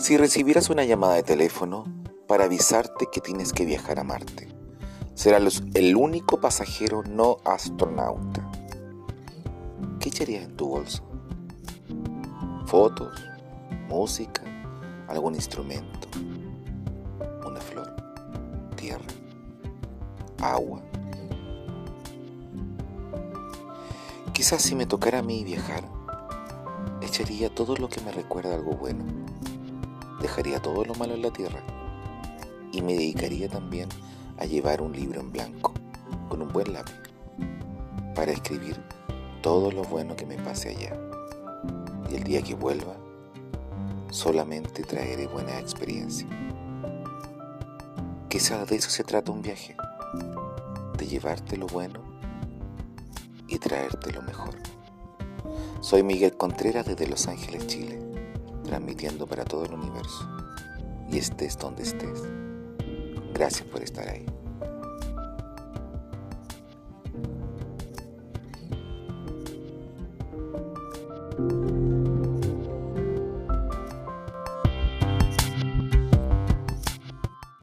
Si recibieras una llamada de teléfono para avisarte que tienes que viajar a Marte, serás el único pasajero no astronauta. ¿Qué echarías en tu bolso? ¿Fotos? ¿Música? ¿Algún instrumento? ¿Una flor? ¿Tierra? ¿Agua? Quizás si me tocara a mí viajar, echaría todo lo que me recuerda algo bueno, dejaría todo lo malo en la tierra y me dedicaría también a llevar un libro en blanco con un buen lápiz para escribir todo lo bueno que me pase allá. Y el día que vuelva, solamente traeré buena experiencia. Quizás de eso se trata un viaje, de llevarte lo bueno y traerte lo mejor. Soy Miguel Contreras desde Los Ángeles, Chile, transmitiendo para todo el universo. Y estés donde estés. Gracias por estar ahí.